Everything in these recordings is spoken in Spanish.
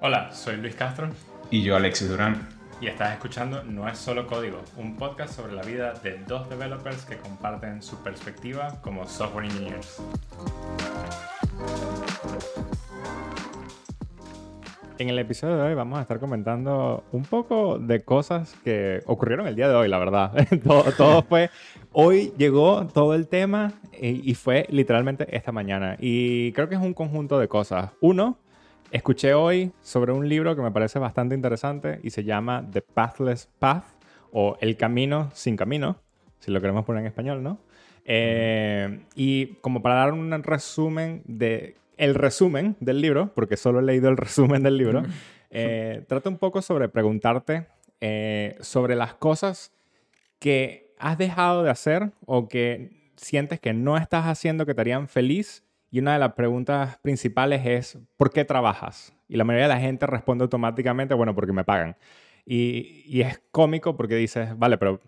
Hola, soy Luis Castro. Y yo, Alexis Durán. Y estás escuchando No es solo código, un podcast sobre la vida de dos developers que comparten su perspectiva como software engineers. En el episodio de hoy vamos a estar comentando un poco de cosas que ocurrieron el día de hoy, la verdad. todo, fue, hoy llegó todo el tema y fue literalmente esta mañana. Y creo que es un conjunto de cosas. Uno, escuché hoy sobre un libro que me parece bastante interesante y se llama The Pathless Path o El Camino sin Camino, si lo queremos poner en español, ¿no? Eh, y como para dar un resumen de el resumen del libro, porque solo he leído el resumen del libro, eh, trata un poco sobre preguntarte eh, sobre las cosas que has dejado de hacer o que sientes que no estás haciendo que te harían feliz. Y una de las preguntas principales es, ¿por qué trabajas? Y la mayoría de la gente responde automáticamente, bueno, porque me pagan. Y, y es cómico porque dices, vale, pero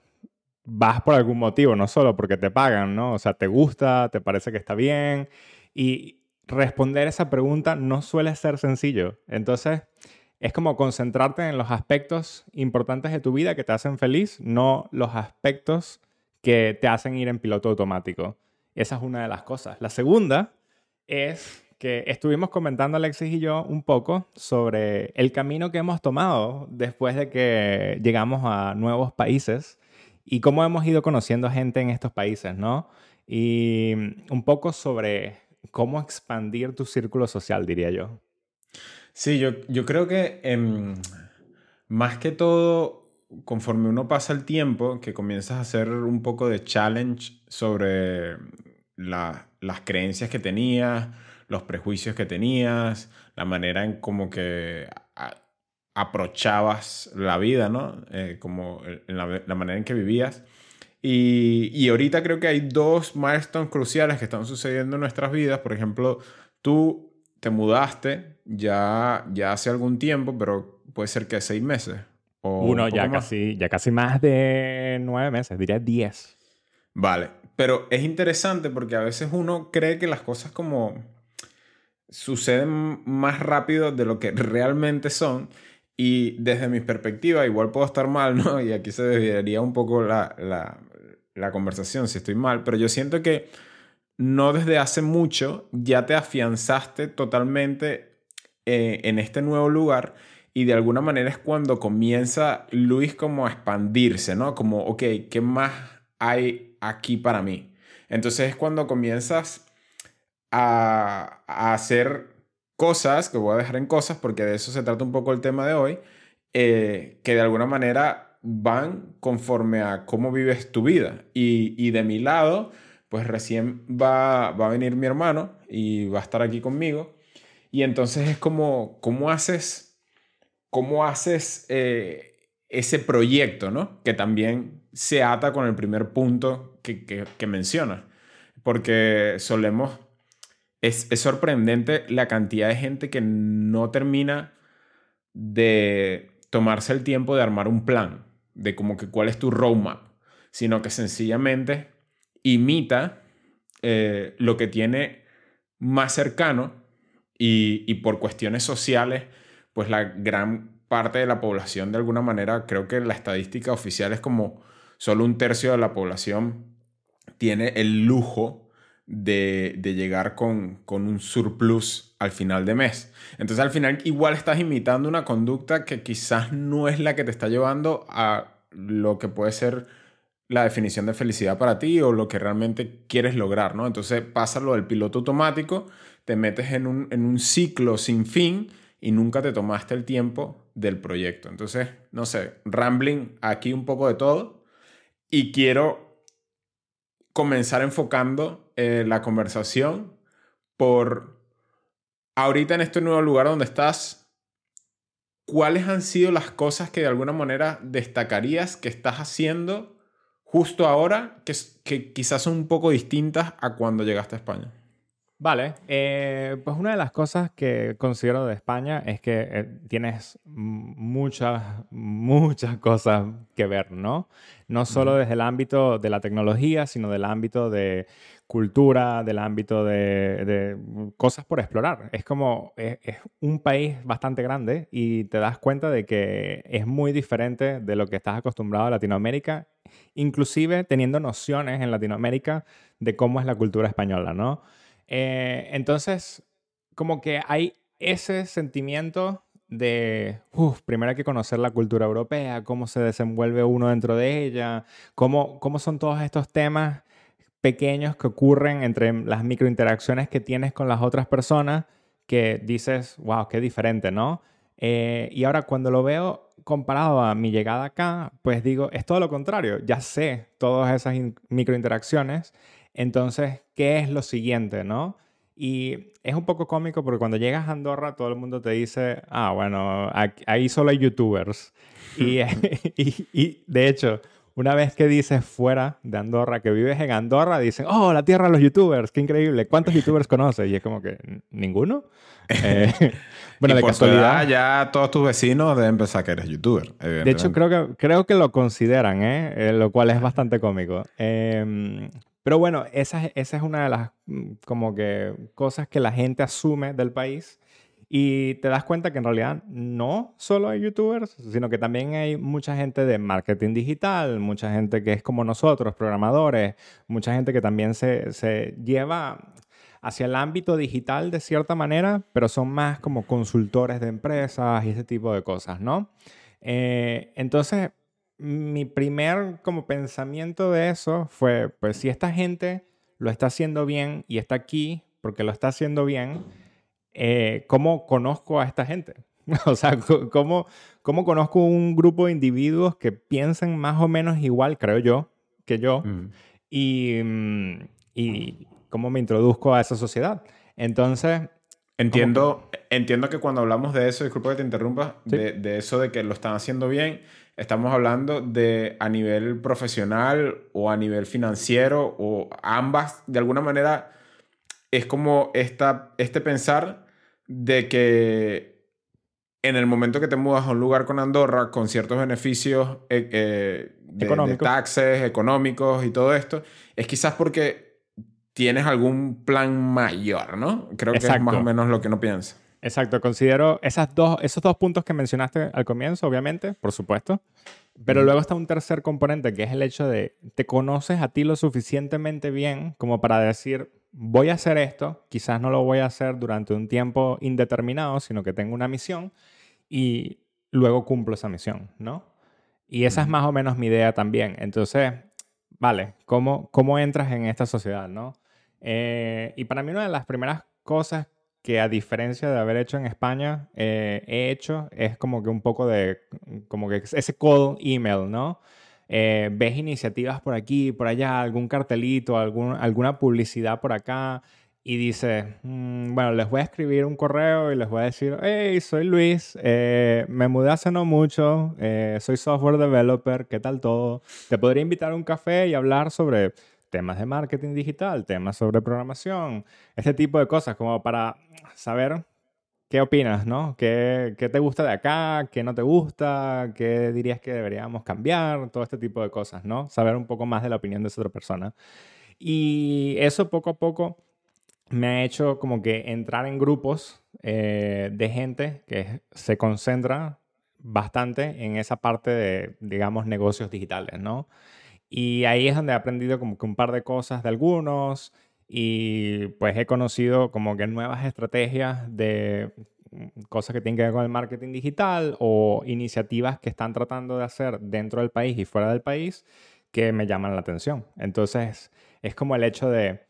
vas por algún motivo, no solo porque te pagan, ¿no? O sea, te gusta, te parece que está bien. Y, responder esa pregunta no suele ser sencillo. Entonces, es como concentrarte en los aspectos importantes de tu vida que te hacen feliz, no los aspectos que te hacen ir en piloto automático. Esa es una de las cosas. La segunda es que estuvimos comentando Alexis y yo un poco sobre el camino que hemos tomado después de que llegamos a nuevos países y cómo hemos ido conociendo gente en estos países, ¿no? Y un poco sobre cómo expandir tu círculo social, diría yo. Sí, yo, yo creo que em, más que todo, conforme uno pasa el tiempo, que comienzas a hacer un poco de challenge sobre las creencias que tenías, los prejuicios que tenías, la manera en como que aprochabas la vida, ¿no? Eh, como la manera en que vivías y, y, ahorita creo que hay dos milestones cruciales que están sucediendo en nuestras vidas. Por ejemplo, tú te mudaste ya, ya hace algún tiempo, pero puede ser que seis meses. O Uno, ya casi, ya casi más de nueve meses, diría diez. Vale, pero es interesante porque a veces uno cree que las cosas como suceden más rápido de lo que realmente son. Y desde mi perspectiva, igual puedo estar mal, ¿no? Y aquí se debería un poco la, la, la conversación si estoy mal, pero yo siento que no desde hace mucho ya te afianzaste totalmente eh, en este nuevo lugar y de alguna manera es cuando comienza Luis como a expandirse, ¿no? Como, ok, ¿qué más hay aquí para mí? Entonces es cuando comienzas a, hacer cosas, que voy a dejar en cosas porque de eso se trata un poco el tema de hoy, eh, que de alguna manera van conforme a cómo vives tu vida. Y, de mi lado, pues recién va, a venir mi hermano y va a estar aquí conmigo. Y entonces es como, ¿cómo haces, cómo haces eh, ese proyecto, ¿no? Que también se ata con el primer punto que, que, mencionas. Porque solemos, es, es sorprendente la cantidad de gente que no termina de tomarse el tiempo de armar un plan de como que cuál es tu roadmap, sino que sencillamente imita eh, lo que tiene más cercano y, y, por cuestiones sociales, pues la gran parte de la población de alguna manera, creo que la estadística oficial es como solo un tercio de la población tiene el lujo de, de llegar con, con un surplus al final de mes. Entonces al final igual estás imitando una conducta que quizás no es la que te está llevando a lo que puede ser la definición de felicidad para ti o lo que realmente quieres lograr, ¿no? Entonces pasa lo del piloto automático, te metes en un, en un ciclo sin fin y nunca te tomaste el tiempo del proyecto. Entonces, no sé, rambling aquí un poco de todo y quiero comenzar enfocando eh, la conversación por ahorita en este nuevo lugar donde estás, ¿cuáles han sido las cosas que de alguna manera destacarías que estás haciendo justo ahora que, que quizás son un poco distintas a cuando llegaste a España? Vale, eh, pues una de las cosas que considero de España es que eh, tienes muchas, muchas cosas que ver, ¿no? No solo desde el ámbito de la tecnología, sino del ámbito de cultura, del ámbito de, cosas por explorar. Es como, es, un país bastante grande y te das cuenta de que es muy diferente de lo que estás acostumbrado a Latinoamérica, inclusive teniendo nociones en Latinoamérica de cómo es la cultura española, ¿no? Eh, entonces, como que hay ese sentimiento de, uff, primero hay que conocer la cultura europea, cómo se desenvuelve uno dentro de ella, cómo, cómo son todos estos temas pequeños que ocurren entre las microinteracciones que tienes con las otras personas que dices, wow, qué diferente, ¿no? Eh, y ahora cuando lo veo comparado a mi llegada acá, pues digo, es todo lo contrario, ya sé todas esas microinteracciones, entonces, ¿qué es lo siguiente, no? Y es un poco cómico porque cuando llegas a Andorra todo el mundo te dice, ah, bueno, ahí solo hay youtubers. y, y de hecho, una vez que dices fuera de Andorra, que vives en Andorra, dicen, oh, la tierra de los youtubers, qué increíble. ¿Cuántos youtubers conoces? Y es como que, ¿ninguno? Eh, bueno, de casualidad. ya todos tus vecinos deben pensar que eres youtuber. De hecho, creo que, creo que lo consideran, ¿eh? ¿eh? lo cual es bastante cómico. Pero bueno, esa, esa es una de las mm, como que cosas que la gente asume del país y te das cuenta que en realidad no solo hay youtubers, sino que también hay mucha gente de marketing digital, mucha gente que es como nosotros, programadores, mucha gente que también se, se lleva hacia el ámbito digital de cierta manera, pero son más como consultores de empresas y ese tipo de cosas, ¿no? Eh, entonces, mi primer como pensamiento de eso fue, pues si esta gente lo está haciendo bien y está aquí porque lo está haciendo bien, eh, ¿cómo conozco a esta gente? o sea, ¿cómo, ¿cómo conozco un grupo de individuos que piensen más o menos igual, creo yo, que yo? Y, mm, y cómo me introduzco a esa sociedad. Entonces... Entiendo que... entiendo que cuando hablamos de eso, disculpa que te interrumpa, de, de, eso de que lo están haciendo bien, estamos hablando de a nivel profesional o a nivel financiero o ambas, de alguna manera, es como esta, este pensar de que en el momento que te mudas a un lugar con Andorra, con ciertos beneficios eh, eh, de, taxes, económicos y todo esto, es quizás porque tienes algún plan mayor, ¿no? Creo que es más o menos lo que no piensa. Exacto, considero esas dos, esos dos puntos que mencionaste al comienzo, obviamente, por supuesto. Pero luego está un tercer componente, que es el hecho de te conoces a ti lo suficientemente bien como para decir, voy a hacer esto, quizás no lo voy a hacer durante un tiempo indeterminado, sino que tengo una misión y luego cumplo esa misión, ¿no? Y esa es más o menos mi idea también. Entonces, vale, ¿cómo, cómo entras en esta sociedad, no? Eh, y para mí una de las primeras cosas que a diferencia de haber hecho en España, eh, he hecho es como que un poco de, como que ese cold email, ¿no? Eh, ves iniciativas por aquí, por allá, algún cartelito, algún, alguna publicidad por acá y dices, mm, bueno, les voy a escribir un correo y les voy a decir, hey, soy Luis, eh, me mudé hace no mucho, eh, soy software developer, ¿qué tal todo? Te podría invitar a un café y hablar sobre temas de marketing digital, temas sobre programación, este tipo de cosas, como para saber ¿Qué opinas, no? ¿Qué, ¿Qué, te gusta de acá? ¿Qué no te gusta? ¿Qué dirías que deberíamos cambiar? Todo este tipo de cosas, ¿no? Saber un poco más de la opinión de esa otra persona. Y eso poco a poco me ha hecho como que entrar en grupos eh, de gente que se concentra bastante en esa parte de, digamos, negocios digitales, ¿no? Y ahí es donde he aprendido como que un par de cosas de algunos, y pues he conocido como que nuevas estrategias de mm, cosas que tienen que ver con el marketing digital o iniciativas que están tratando de hacer dentro del país y fuera del país que me llaman la atención. Entonces, es como el hecho de,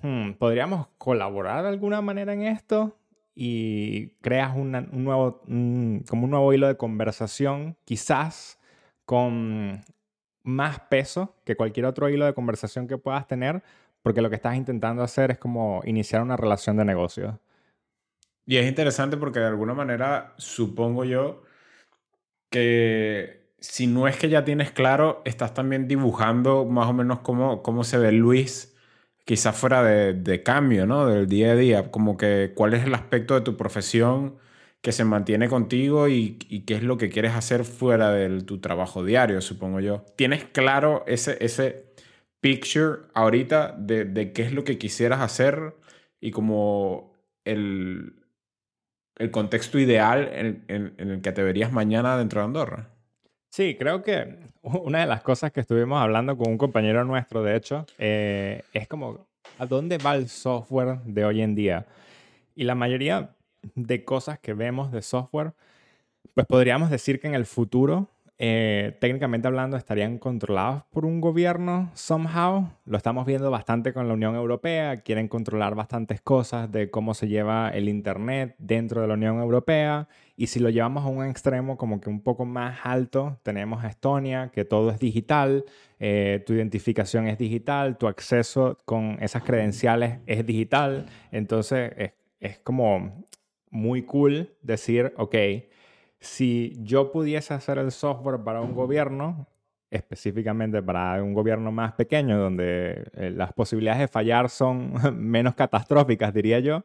hmm, ¿podríamos colaborar de alguna manera en esto? Y creas un nuevo, como un nuevo hilo de conversación, quizás con más peso que cualquier otro hilo de conversación que puedas tener, porque lo que estás intentando hacer es como iniciar una relación de negocio. Y es interesante porque de alguna manera supongo yo que si no es que ya tienes claro, estás también dibujando más o menos cómo, cómo se ve Luis quizás fuera de, cambio, ¿no? Del día a día, como que cuál es el aspecto de tu profesión que se mantiene contigo y, qué es lo que quieres hacer fuera de tu trabajo diario, supongo yo. ¿Tienes claro ese, ese picture ahorita de, qué es lo que quisieras hacer y como el, el contexto ideal en, el que te verías mañana dentro de Andorra? Sí, creo que una de las cosas que estuvimos hablando con un compañero nuestro, de hecho, eh, es como, ¿a dónde va el software de hoy en día? Y la mayoría de cosas que vemos de software, pues podríamos decir que en el futuro eh, técnicamente hablando, estarían controlados por un gobierno somehow. Lo estamos viendo bastante con la Unión Europea. Quieren controlar bastantes cosas de cómo se lleva el Internet dentro de la Unión Europea. Y si lo llevamos a un extremo como que un poco más alto, tenemos a Estonia, que todo es digital, eh, tu identificación es digital, tu acceso con esas credenciales es digital. Entonces es, es como muy cool decir, ok, si yo pudiese hacer el software para un gobierno, específicamente para un gobierno más pequeño, donde eh, las posibilidades de fallar son menos catastróficas, diría yo,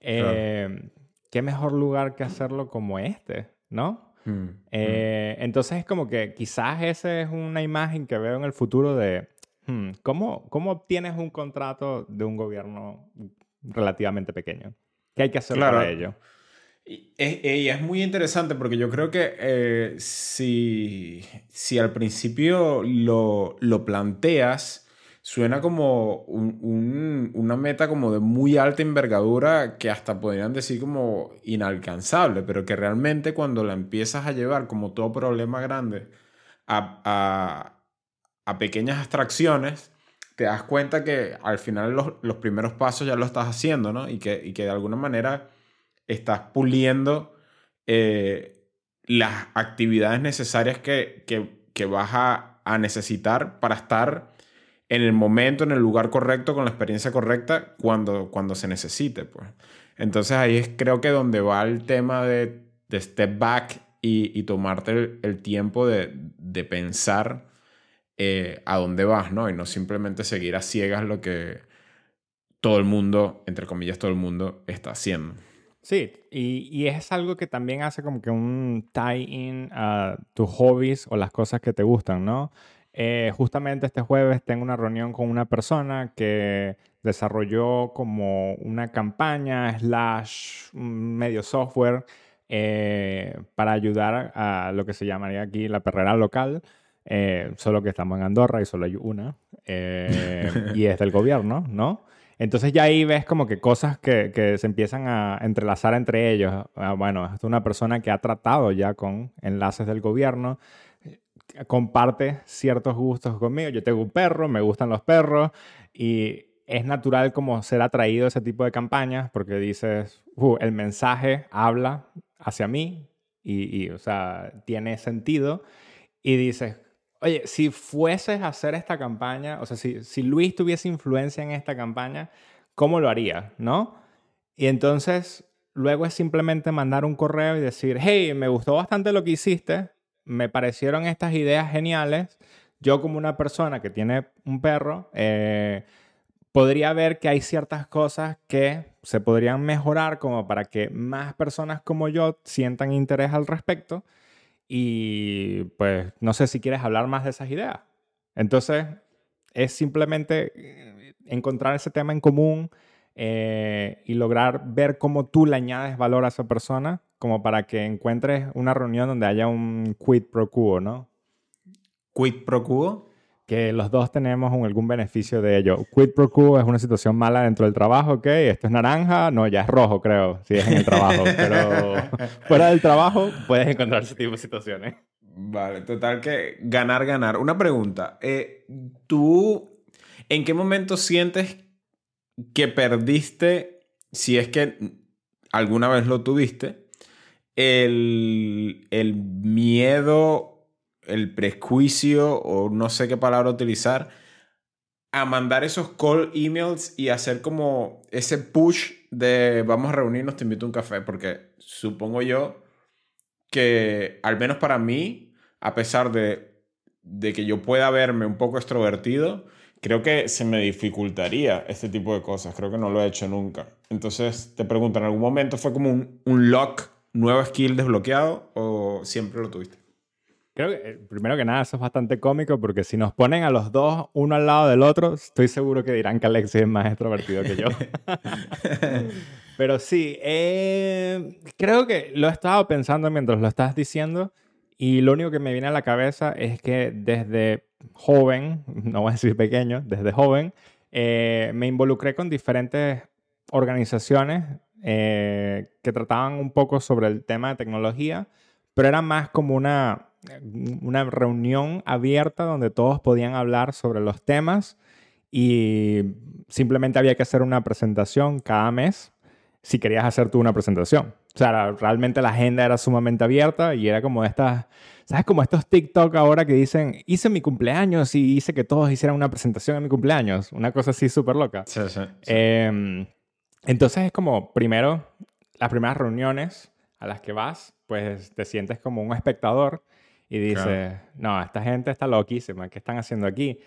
eh, ¿qué mejor lugar que hacerlo como este? ¿No? Hmm, hmm. Eh, entonces es como que quizás esa es una imagen que veo en el futuro de hmm, ¿cómo, ¿cómo obtienes un contrato de un gobierno relativamente pequeño? ¿Qué hay que hacer para ello? Y es, muy interesante porque yo creo que eh, si, si, al principio lo, lo planteas, suena como un, una meta como de muy alta envergadura que hasta podrían decir como inalcanzable, pero que realmente cuando la empiezas a llevar como todo problema grande a, a, a pequeñas abstracciones, te das cuenta que al final los, los, primeros pasos ya lo estás haciendo, ¿no? Y que, y que de alguna manera estás puliendo eh, las actividades necesarias que, vas a, necesitar para estar en el momento, en el lugar correcto, con la experiencia correcta, cuando, cuando se necesite. Pues. Entonces ahí es creo que donde va el tema de, step back y, tomarte el, tiempo de, pensar eh, a dónde vas, ¿no? Y no simplemente seguir a ciegas lo que todo el mundo, entre comillas, todo el mundo está haciendo. Sí, y, es algo que también hace como que un tie-in a tus hobbies o las cosas que te gustan, ¿no? Eh, justamente este jueves tengo una reunión con una persona que desarrolló como una campaña slash medio software eh, para ayudar a lo que se llamaría aquí la perrera local, eh, solo que estamos en Andorra y solo hay una, y es del gobierno, ¿no? Entonces ya ahí ves como que cosas que, que se empiezan a entrelazar entre ellos. Ah, bueno, es una persona que ha tratado ya con enlaces del gobierno, comparte ciertos gustos conmigo. Yo tengo un perro, me gustan los perros y es natural como ser atraído a ese tipo de campañas porque dices, uh, el mensaje habla hacia mí y, y, o sea, tiene sentido y dices, Oye, si fueses a hacer esta campaña, o sea, si, si Luis tuviese influencia en esta campaña, ¿cómo lo haría? ¿No? Y entonces, luego es simplemente mandar un correo y decir, hey, me gustó bastante lo que hiciste, me parecieron estas ideas geniales. Yo como una persona que tiene un perro, eh, podría ver que hay ciertas cosas que se podrían mejorar como para que más personas como yo sientan interés al respecto y pues no sé si quieres hablar más de esas ideas. Entonces, es simplemente eh, encontrar ese tema en común eh, y lograr ver cómo tú le añades valor a esa persona, como para que encuentres una reunión donde haya un quid pro quo, ¿no? ¿Quid pro quo? Que los dos tenemos algún beneficio de ello. Quid pro quo es una situación mala dentro del trabajo, ¿ok? Esto es naranja, no, ya es rojo, creo, si es en el trabajo. Pero fuera del trabajo puedes encontrar ese tipo de situaciones. Vale, total que ganar, ganar. Una pregunta. Eh, ¿Tú en qué momento sientes que perdiste, si es que alguna vez lo tuviste, el, el miedo el prejuicio o no sé qué palabra utilizar a mandar esos call emails y hacer como ese push de vamos a reunirnos, te invito a un café, porque supongo yo que al menos para mí, a pesar de, de que yo pueda verme un poco extrovertido, creo que se me dificultaría este tipo de cosas. Creo que no lo he hecho nunca. Entonces te pregunto, ¿en algún momento fue como un, un lock, nuevo skill desbloqueado o siempre lo tuviste? Creo que, eh, primero que nada, eso es bastante cómico porque si nos ponen a los dos uno al lado del otro, estoy seguro que dirán que Alexis es más extrovertido que yo. Pero sí, eh, creo que lo he estado pensando mientras lo estás diciendo y lo único que me viene a la cabeza es que desde joven, no voy a decir pequeño, desde joven, eh, me involucré con diferentes organizaciones que trataban un poco sobre el tema de tecnología, pero era más como una una reunión abierta donde todos podían hablar sobre los temas y simplemente había que hacer una presentación cada mes si querías hacer tú una presentación. O sea, realmente la agenda era sumamente abierta y era como estas, ¿sabes? Como estos TikTok ahora que dicen, hice mi cumpleaños y hice que todos hicieran una presentación en mi cumpleaños. Una cosa así súper loca. Sí, sí, em, entonces es como, primero, las primeras reuniones a las que vas, pues te sientes como un espectador y dices, no, esta gente está loquísima, ¿qué están haciendo aquí?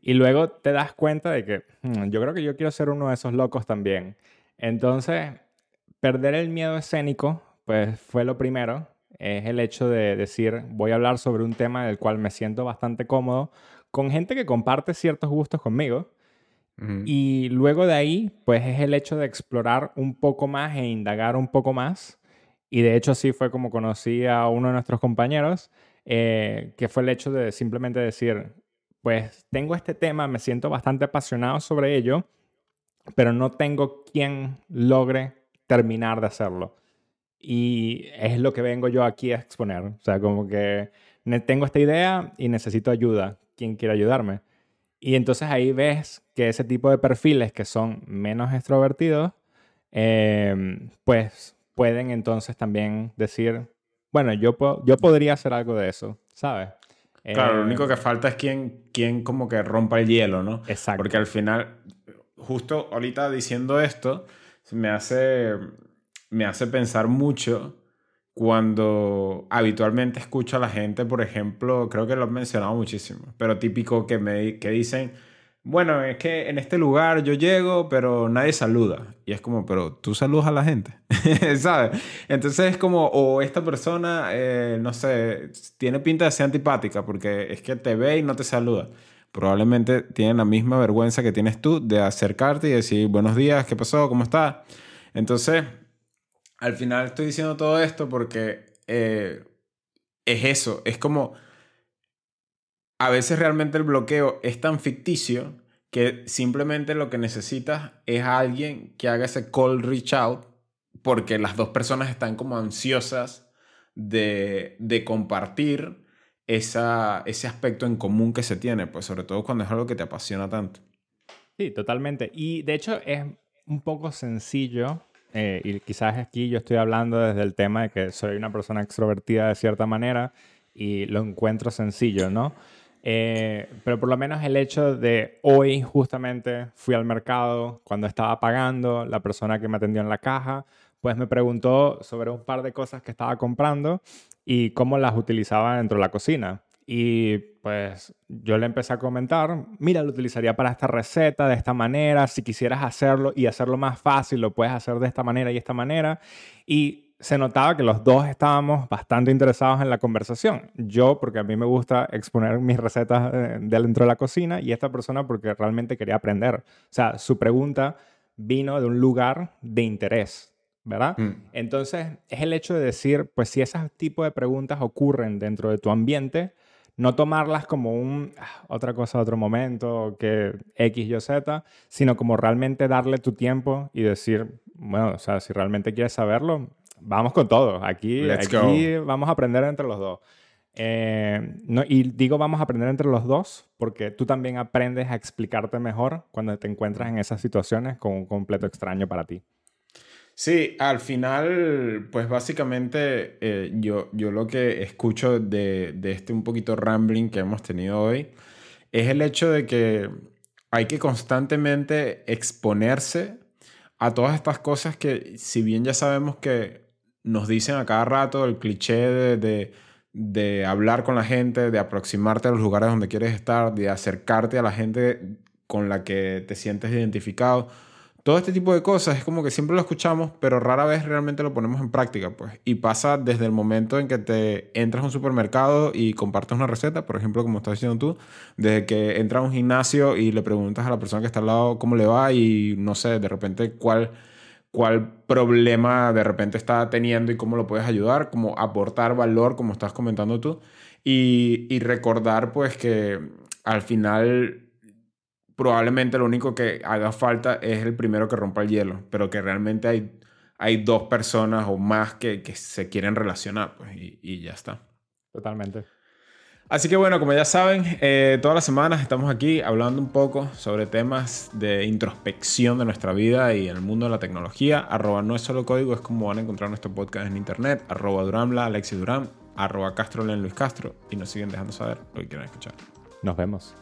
Y luego te das cuenta de que hmm, yo creo que yo quiero ser uno de esos locos también. Entonces, perder el miedo escénico, pues fue lo primero. Es el hecho de decir, voy a hablar sobre un tema del cual me siento bastante cómodo, con gente que comparte ciertos gustos conmigo. Y luego de ahí, pues es el hecho de explorar un poco más e indagar un poco más. Y de hecho así fue como conocí a uno de nuestros compañeros eh, que fue el hecho de simplemente decir, pues tengo este tema, me siento bastante apasionado sobre ello, pero no tengo quien logre terminar de hacerlo. Y es lo que vengo yo aquí a exponer. O sea, como que tengo esta idea y necesito ayuda. ¿Quién quiere ayudarme? Y entonces ahí ves que ese tipo de perfiles que son menos extrovertidos, eh, pues pueden entonces también decir, bueno, yo, yo podría hacer algo de eso, ¿sabes? Claro, lo único que eh, falta es quien, quien como que rompa el hielo, ¿no? Exacto. Porque al final, justo ahorita diciendo esto, me hace, me hace pensar mucho cuando habitualmente escucho a la gente, por ejemplo, creo que lo he mencionado muchísimo, pero típico que, me, que dicen, bueno, es que en este lugar yo llego, pero nadie saluda. Y es como, pero tú saludas a la gente, ¿sabes? Entonces es como, o esta persona, eh, no sé, tiene pinta de ser antipática porque es que te ve y no te saluda. Probablemente tiene la misma vergüenza que tienes tú de acercarte y decir, buenos días, ¿qué pasó? ¿Cómo estás? Entonces, al final estoy diciendo todo esto porque eh, es eso, es como a veces realmente el bloqueo es tan ficticio que simplemente lo que necesitas es alguien que haga ese call reach out porque las dos personas están como ansiosas de, compartir esa, ese aspecto en común que se tiene, pues sobre todo cuando es algo que te apasiona tanto. Sí, totalmente. Y de hecho es un poco sencillo, eh, y quizás aquí yo estoy hablando desde el tema de que soy una persona extrovertida de cierta manera y lo encuentro sencillo, ¿no? Eh, pero por lo menos el hecho de hoy justamente fui al mercado cuando estaba pagando, la persona que me atendió en la caja, pues me preguntó sobre un par de cosas que estaba comprando y cómo las utilizaba dentro de la cocina. Y pues yo le empecé a comentar, mira, lo utilizaría para esta receta de esta manera, si quisieras hacerlo y hacerlo más fácil, lo puedes hacer de esta manera y esta manera. Y se notaba que los dos estábamos bastante interesados en la conversación. Yo, porque a mí me gusta exponer mis recetas eh, dentro de la cocina, y esta persona porque realmente quería aprender. O sea, su pregunta vino de un lugar de interés, ¿verdad? Mm. Entonces, es el hecho de decir, pues si ese tipo de preguntas ocurren dentro de tu ambiente, no tomarlas como un ah, otra cosa, otro momento, que X, Y, Z, sino como realmente darle tu tiempo y decir, bueno, o sea, si realmente quieres saberlo, vamos con todo. Aquí, aquí vamos a aprender entre los dos. Eh, no, y digo vamos a aprender entre los dos porque tú también aprendes a explicarte mejor cuando te encuentras en esas situaciones con un completo extraño para ti. Sí, al final, pues básicamente eh, yo, yo lo que escucho de, de este un poquito rambling que hemos tenido hoy es el hecho de que hay que constantemente exponerse a todas estas cosas que si bien ya sabemos que nos dicen a cada rato el cliché de, hablar con la gente, de aproximarte a los lugares donde quieres estar, de acercarte a la gente con la que te sientes identificado. Todo este tipo de cosas es como que siempre lo escuchamos, pero rara vez realmente lo ponemos en práctica, pues. Y pasa desde el momento en que te entras a un supermercado y compartes una receta, por ejemplo, como estás diciendo tú, desde que entras a un gimnasio y le preguntas a la persona que está al lado cómo le va y no sé, de repente cuál cuál problema de repente está teniendo y cómo lo puedes ayudar, como aportar valor, como estás comentando tú, y, y recordar pues que al final probablemente lo único que haga falta es el primero que rompa el hielo, pero que realmente hay, hay dos personas o más que, que se quieren relacionar pues, y, y ya está. Totalmente. Así que bueno, como ya saben, eh, todas las semanas estamos aquí hablando un poco sobre temas de introspección de nuestra vida y el mundo de la tecnología. Arroba no es solo código, es como van a encontrar nuestro podcast en internet. Arroba Duramla, Alexis Durán, arroba Castro Luis Castro y nos siguen dejando saber lo que quieran escuchar. Nos vemos.